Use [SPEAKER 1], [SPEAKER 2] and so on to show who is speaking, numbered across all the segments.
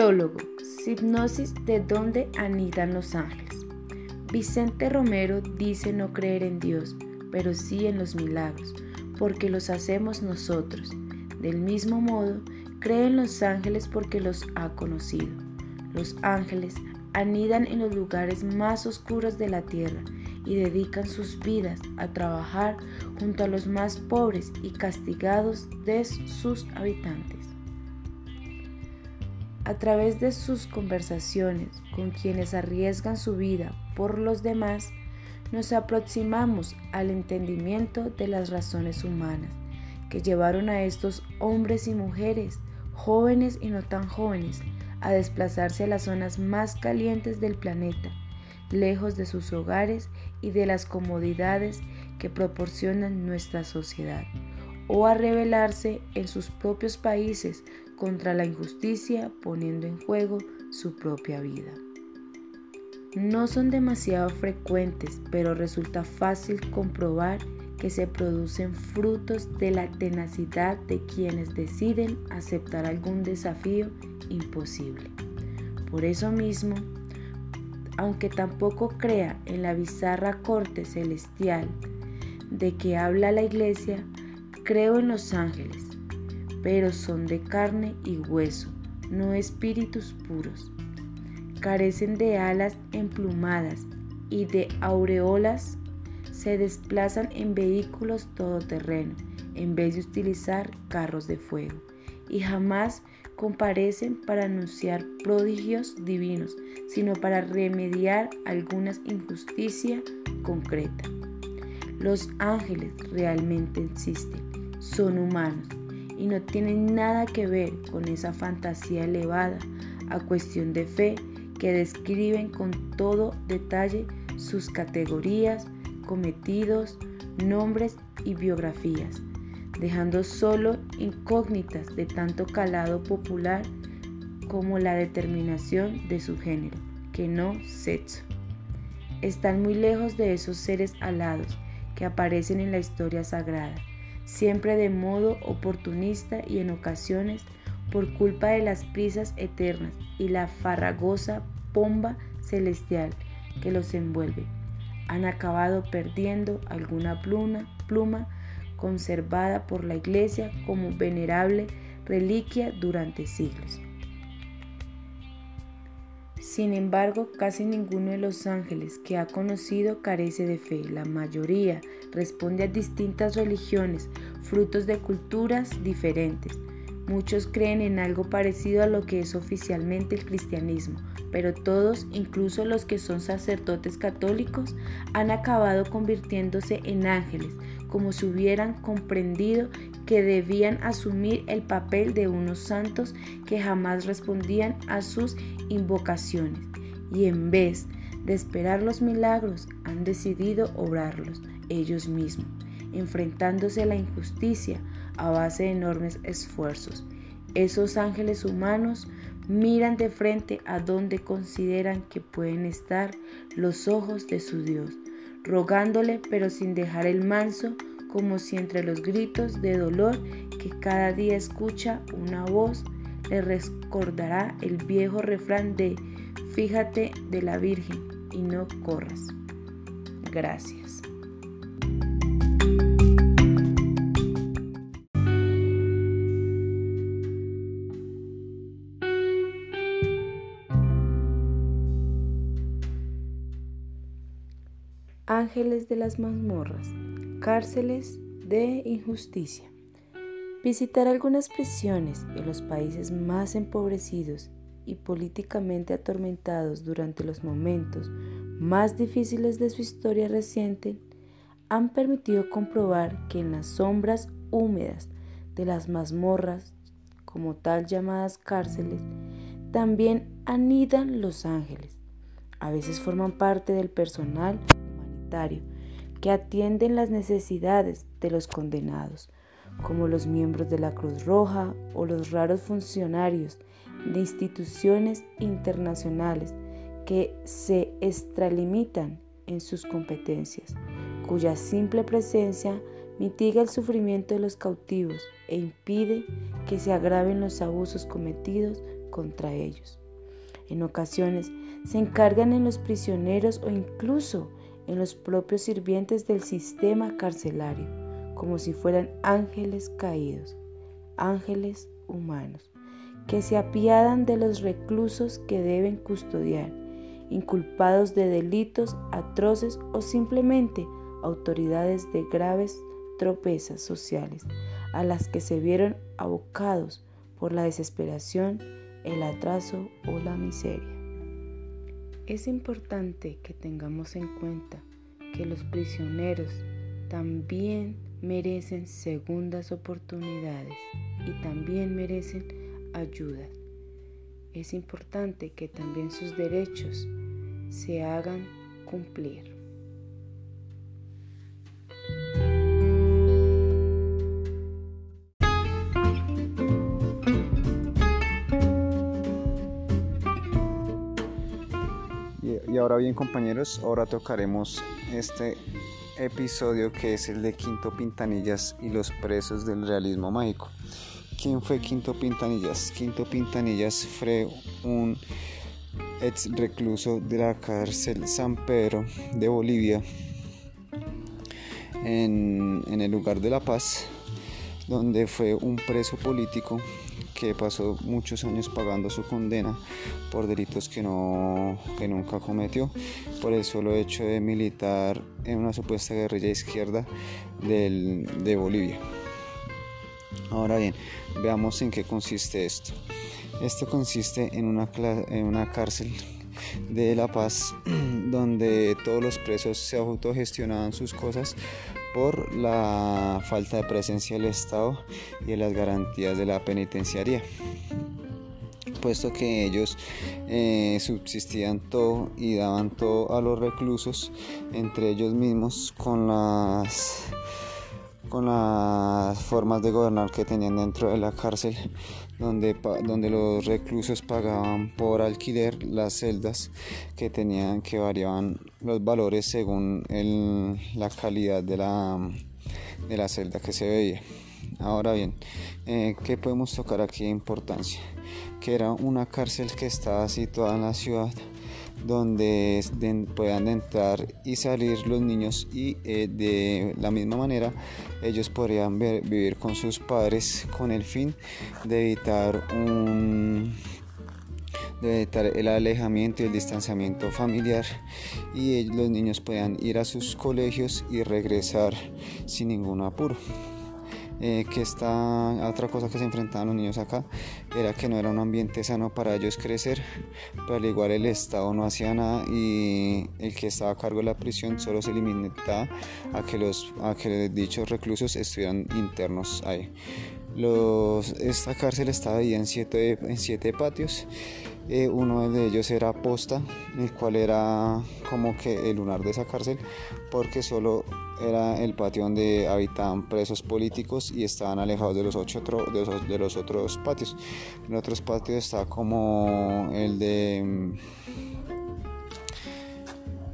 [SPEAKER 1] Prólogo. Hipnosis de dónde anidan los ángeles. Vicente Romero dice no creer en Dios, pero sí en los milagros, porque los hacemos nosotros. Del mismo modo, cree en los ángeles porque los ha conocido. Los ángeles anidan en los lugares más oscuros de la tierra y dedican sus vidas a trabajar junto a los más pobres y castigados de sus habitantes. A través de sus conversaciones con quienes arriesgan su vida por los demás, nos aproximamos al entendimiento de las razones humanas que llevaron a estos hombres y mujeres, jóvenes y no tan jóvenes, a desplazarse a las zonas más calientes del planeta, lejos de sus hogares y de las comodidades que proporcionan nuestra sociedad, o a rebelarse en sus propios países contra la injusticia poniendo en juego su propia vida. No son demasiado frecuentes, pero resulta fácil comprobar que se producen frutos de la tenacidad de quienes deciden aceptar algún desafío imposible. Por eso mismo, aunque tampoco crea en la bizarra corte celestial de que habla la iglesia, creo en los ángeles, pero son de carne y hueso, no espíritus puros. Carecen de alas emplumadas y de aureolas, se desplazan en vehículos todoterreno en vez de utilizar carros de fuego y jamás comparecen para anunciar prodigios divinos, sino para remediar alguna injusticia concreta. Los ángeles realmente existen, son humanos y no tienen nada que ver con esa fantasía elevada a cuestión de fe que describen con todo detalle sus categorías, cometidos, nombres y biografías, dejando solo incógnitas de tanto calado popular como la determinación de su género, que no sexo. Están muy lejos de esos seres alados que aparecen en la historia sagrada siempre de modo oportunista y en ocasiones por culpa de las prisas eternas y la farragosa pomba celestial que los envuelve. Han acabado perdiendo alguna pluma, pluma conservada por la Iglesia como venerable reliquia durante siglos. Sin embargo, casi ninguno de los ángeles que ha conocido carece de fe. La mayoría responde a distintas religiones, frutos de culturas diferentes. Muchos creen en algo parecido a lo que es oficialmente el cristianismo, pero todos, incluso los que son sacerdotes católicos, han acabado convirtiéndose en ángeles, como si hubieran comprendido que debían asumir el papel de unos santos que jamás respondían a sus invocaciones y en vez de esperar los milagros han decidido obrarlos ellos mismos, enfrentándose a la injusticia a base de enormes esfuerzos. Esos ángeles humanos miran de frente a donde consideran que pueden estar los ojos de su Dios, rogándole pero sin dejar el manso, como si entre los gritos de dolor que cada día escucha una voz le recordará el viejo refrán de fíjate de la Virgen y no corras. Gracias. Ángeles de las mazmorras, cárceles de injusticia. Visitar algunas prisiones en los países más empobrecidos y políticamente atormentados durante los momentos más difíciles de su historia reciente han permitido comprobar que en las sombras húmedas de las mazmorras, como tal llamadas cárceles, también anidan los ángeles. A veces forman parte del personal que atienden las necesidades de los condenados, como los miembros de la Cruz Roja o los raros funcionarios de instituciones internacionales que se extralimitan en sus competencias, cuya simple presencia mitiga el sufrimiento de los cautivos e impide que se agraven los abusos cometidos contra ellos. En ocasiones se encargan en los prisioneros o incluso en los propios sirvientes del sistema carcelario, como si fueran ángeles caídos, ángeles humanos, que se apiadan de los reclusos que deben custodiar, inculpados de delitos atroces o simplemente autoridades de graves tropezas sociales a las que se vieron abocados por la desesperación, el atraso o la miseria. Es importante que tengamos en cuenta que los prisioneros también merecen segundas oportunidades y también merecen ayuda. Es importante que también sus derechos se hagan cumplir.
[SPEAKER 2] Ahora bien compañeros, ahora tocaremos este episodio que es el de Quinto Pintanillas y los presos del realismo mágico. ¿Quién fue Quinto Pintanillas? Quinto Pintanillas fue un ex recluso de la cárcel San Pedro de Bolivia en, en el lugar de La Paz, donde fue un preso político que pasó muchos años pagando su condena por delitos que, no, que nunca cometió, por el solo hecho de militar en una supuesta guerrilla izquierda del, de Bolivia. Ahora bien, veamos en qué consiste esto. Esto consiste en una, en una cárcel de La Paz donde todos los presos se autogestionaban sus cosas por la falta de presencia del Estado y de las garantías de la penitenciaría. Puesto que ellos eh, subsistían todo y daban todo a los reclusos entre ellos mismos con las con las formas de gobernar que tenían dentro de la cárcel, donde, donde los reclusos pagaban por alquiler las celdas que tenían que variaban los valores según la calidad de la, de la celda que se veía. Ahora bien, eh, ¿qué podemos tocar aquí de importancia? Que era una cárcel que estaba situada en la ciudad donde puedan entrar y salir los niños y eh, de la misma manera ellos podrían vivir con sus padres con el fin de evitar un de evitar el alejamiento y el distanciamiento familiar y los niños puedan ir a sus colegios y regresar sin ningún apuro. Eh, que está otra cosa que se enfrentaban los niños acá era que no era un ambiente sano para ellos crecer pero al igual el estado no hacía nada y el que estaba a cargo de la prisión solo se limitaba a que los a que dichos reclusos estuvieran internos ahí. Los, esta cárcel estaba dividida en siete, en siete patios eh, uno de ellos era Posta, el cual era como que el lunar de esa cárcel, porque solo era el patio donde habitaban presos políticos y estaban alejados de los, ocho de los, otros patios. En otros patios está como el de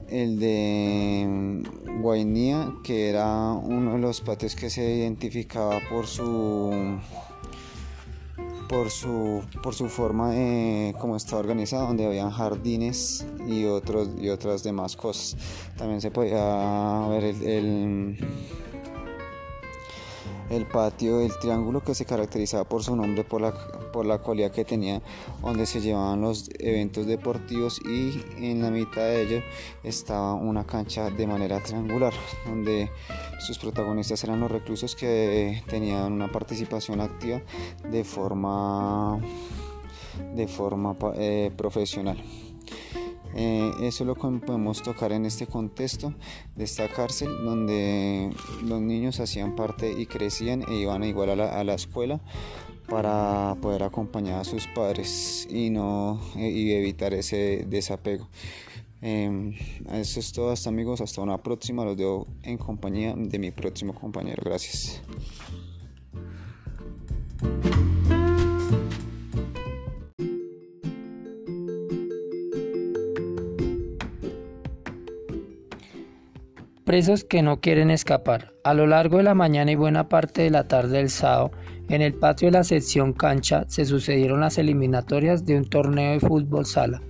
[SPEAKER 2] el de Guainía, que era uno de los patios que se identificaba por su por su, por su forma de cómo está organizado, donde habían jardines y, otros, y otras demás cosas. También se podía ver el el patio del triángulo que se caracterizaba por su nombre, por la, por la cualidad que tenía, donde se llevaban los eventos deportivos y en la mitad de ello estaba una cancha de manera triangular, donde sus protagonistas eran los reclusos que tenían una participación activa de forma, de forma eh, profesional. Eh, eso es lo que podemos tocar en este contexto de esta cárcel donde los niños hacían parte y crecían e iban igual a la, a la escuela para poder acompañar a sus padres y no eh, y evitar ese desapego. Eh, eso es todo hasta amigos, hasta una próxima, los dejo en compañía de mi próximo compañero, gracias.
[SPEAKER 3] Presos que no quieren escapar. A lo largo de la mañana y buena parte de la tarde del sábado, en el patio de la sección cancha se sucedieron las eliminatorias de un torneo de fútbol sala,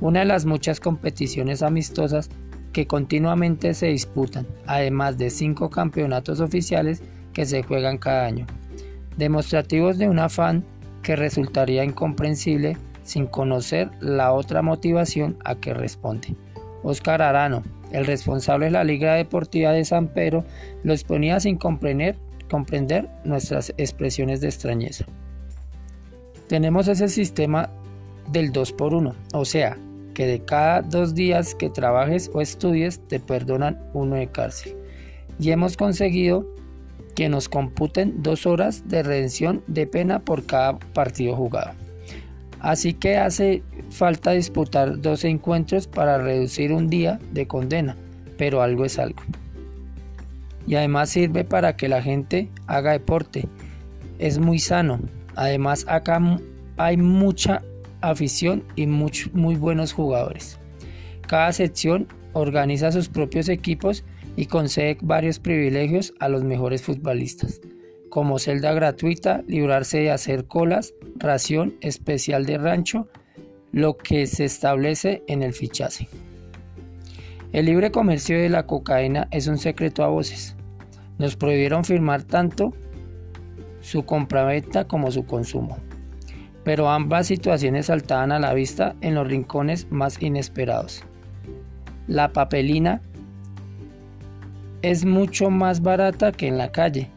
[SPEAKER 3] una de las muchas competiciones amistosas que continuamente se disputan, además de cinco campeonatos oficiales que se juegan cada año, demostrativos de un afán que resultaría incomprensible sin conocer la otra motivación a que responde. Oscar Arano, el responsable de la Liga Deportiva de San Pedro, lo exponía sin comprender, comprender nuestras expresiones de extrañeza. Tenemos ese sistema del 2 por 1, o sea, que de cada dos días que trabajes o estudies te perdonan uno de cárcel. Y hemos conseguido que nos computen dos horas de redención de pena por cada partido jugado. Así que hace falta disputar dos encuentros para reducir un día de condena, pero algo es algo. Y además sirve para que la gente haga deporte. Es muy sano. Además acá hay mucha afición y muy buenos jugadores. Cada sección organiza sus propios equipos y concede varios privilegios a los mejores futbolistas, como celda gratuita, librarse de hacer colas, ración especial de rancho, lo que se establece en el fichaje. El libre comercio de la cocaína es un secreto a voces. Nos prohibieron firmar tanto su compraventa como su consumo. Pero ambas situaciones saltaban a la vista en los rincones más inesperados. La papelina es mucho más barata que en la calle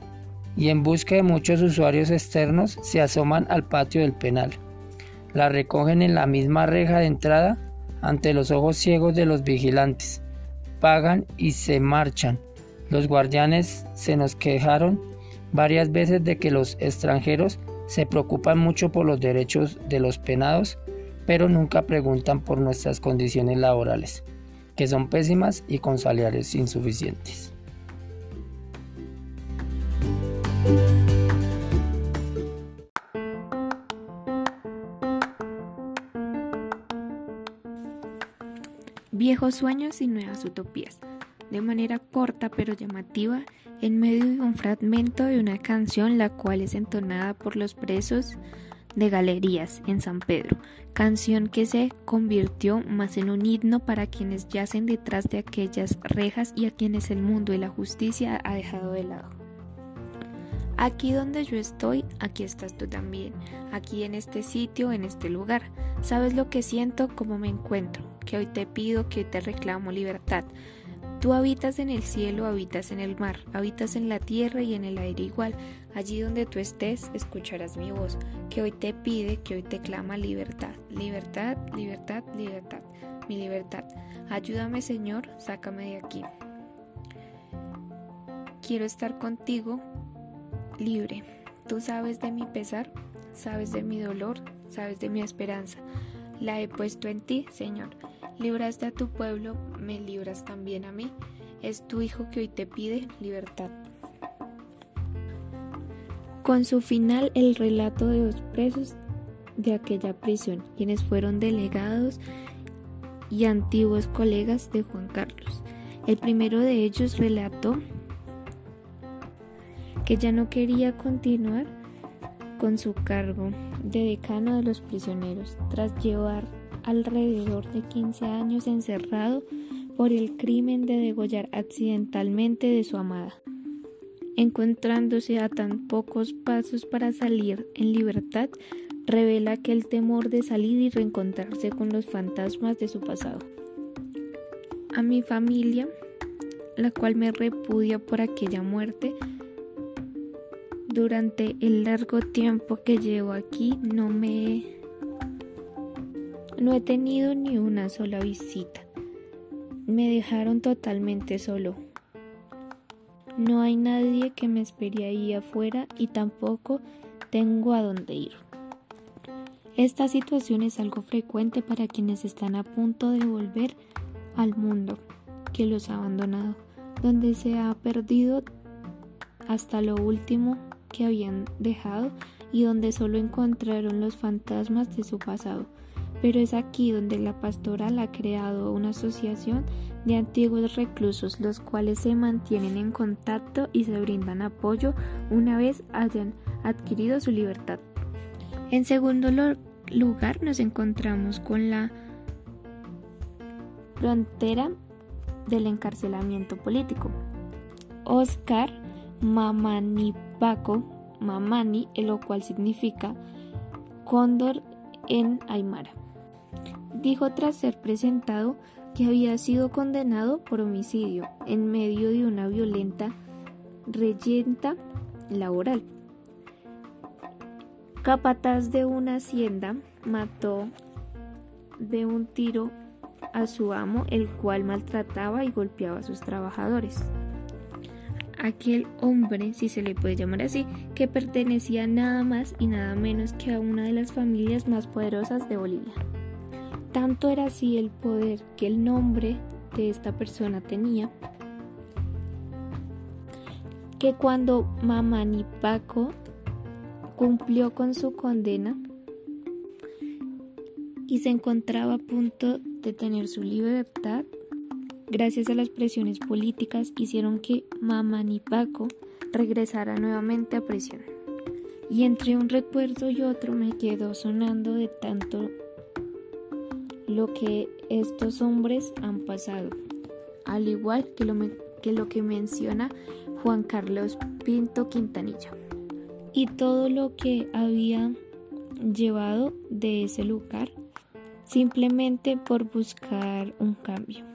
[SPEAKER 3] y en busca de muchos usuarios externos se asoman al patio del penal. La recogen en la misma reja de entrada ante los ojos ciegos de los vigilantes. Pagan y se marchan. Los guardianes se nos quejaron varias veces de que los extranjeros se preocupan mucho por los derechos de los penados, pero nunca preguntan por nuestras condiciones laborales, que son pésimas y con salarios insuficientes.
[SPEAKER 4] Sueños y nuevas utopías. De manera corta pero llamativa, en medio de un fragmento de una canción la cual es entonada por los presos de galerías en San Pedro, canción que se convirtió más en un himno para quienes yacen detrás de aquellas rejas y a quienes el mundo y la justicia ha dejado de lado. Aquí donde yo estoy, aquí estás tú también, aquí en este sitio, en este lugar. Sabes lo que siento, cómo me encuentro, que hoy te pido, que hoy te reclamo libertad. Tú habitas en el cielo, habitas en el mar, habitas en la tierra y en el aire igual. Allí donde tú estés, escucharás mi voz, que hoy te pide, que hoy te clama libertad, libertad, libertad, libertad, mi libertad. Ayúdame Señor, sácame de aquí. Quiero estar contigo libre. Tú sabes de mi pesar, sabes de mi dolor, sabes de mi esperanza. La he puesto en ti, Señor. Libraste a tu pueblo, me libras también a mí. Es tu Hijo que hoy te pide libertad. Con su final, el relato de dos presos de aquella prisión, quienes fueron delegados y antiguos colegas de Juan Carlos. El primero de ellos relató que ya no quería continuar con su cargo de decano de los prisioneros tras llevar alrededor de 15 años encerrado por el crimen de degollar accidentalmente de su amada. Encontrándose a tan pocos pasos para salir en libertad, revela que el temor de salir y reencontrarse con los fantasmas de su pasado. A mi familia, la cual me repudia por aquella muerte, durante el largo tiempo que llevo aquí no me no he tenido ni una sola visita. Me dejaron totalmente solo. No hay nadie que me espere ahí afuera y tampoco tengo a dónde ir. Esta situación es algo frecuente para quienes están a punto de volver al mundo que los ha abandonado, donde se ha perdido hasta lo último que habían dejado y donde solo encontraron los fantasmas de su pasado, pero es aquí donde la pastoral ha creado una asociación de antiguos reclusos, los cuales se mantienen en contacto y se brindan apoyo una vez hayan adquirido su libertad. En segundo lugar nos encontramos con la frontera del encarcelamiento político. Oscar Mamanipaco Mamani, lo cual significa cóndor en Aymara. Dijo tras ser presentado que había sido condenado por homicidio en medio de una violenta reyenta laboral. Capataz de una hacienda mató de un tiro a su amo, el cual maltrataba y golpeaba a sus trabajadores. Aquel hombre, si se le puede llamar así, que pertenecía nada más y nada menos que a una de las familias más poderosas de Bolivia. Tanto era así el poder que el nombre de esta persona tenía, que cuando Mamani Paco cumplió con su condena y se encontraba a punto de tener su libertad, gracias a las presiones políticas hicieron que Mamani Paco regresara nuevamente a prisión. Y entre un recuerdo y otro me quedó sonando de tanto lo que estos hombres han pasado, al igual que, lo que menciona Juan Carlos Pinto Quintanilla, y todo lo que había llevado de ese lugar simplemente por buscar un cambio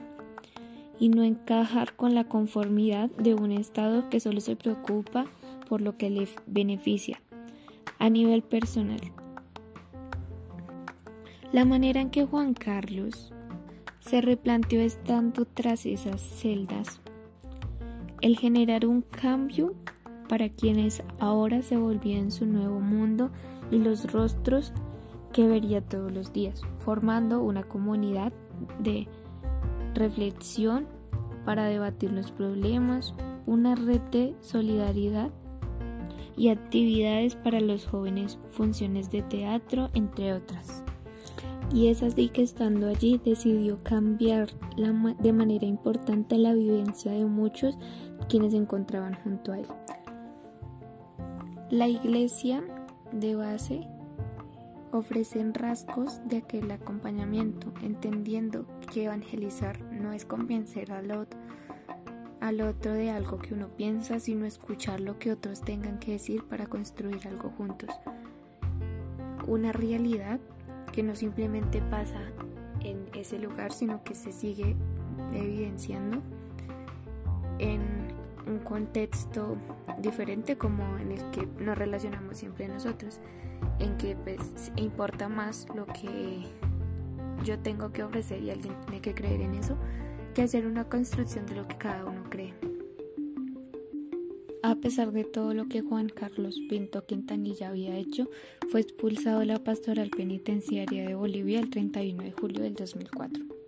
[SPEAKER 4] y no encajar con la conformidad de un Estado que solo se preocupa por lo que le beneficia a nivel personal. La manera en que Juan Carlos se replanteó estando tras esas celdas, el generar un cambio para quienes ahora se volvían su nuevo mundo y los rostros que vería todos los días, formando una comunidad de reflexión para debatir los problemas, una red de solidaridad y actividades para los jóvenes, funciones de teatro, entre otras y es así que estando allí decidió cambiar de manera importante la vivencia de muchos quienes se encontraban junto a él. La iglesia de base ofrece rasgos de aquel acompañamiento, entendiendo que evangelizar no es convencer al otro, al otro de algo que uno piensa, sino escuchar lo que otros tengan que decir para construir algo juntos. Una realidad que no simplemente pasa en ese lugar, sino que se sigue evidenciando en un contexto diferente como en el que nos relacionamos siempre nosotros, en que pues importa más lo que yo tengo que ofrecer y alguien tiene que creer en eso, que hacer una construcción de lo que cada uno cree. A pesar de todo lo que Juan Carlos Pinto Quintanilla había hecho, fue expulsado de la pastoral penitenciaria de Bolivia el 31 de julio del 2004.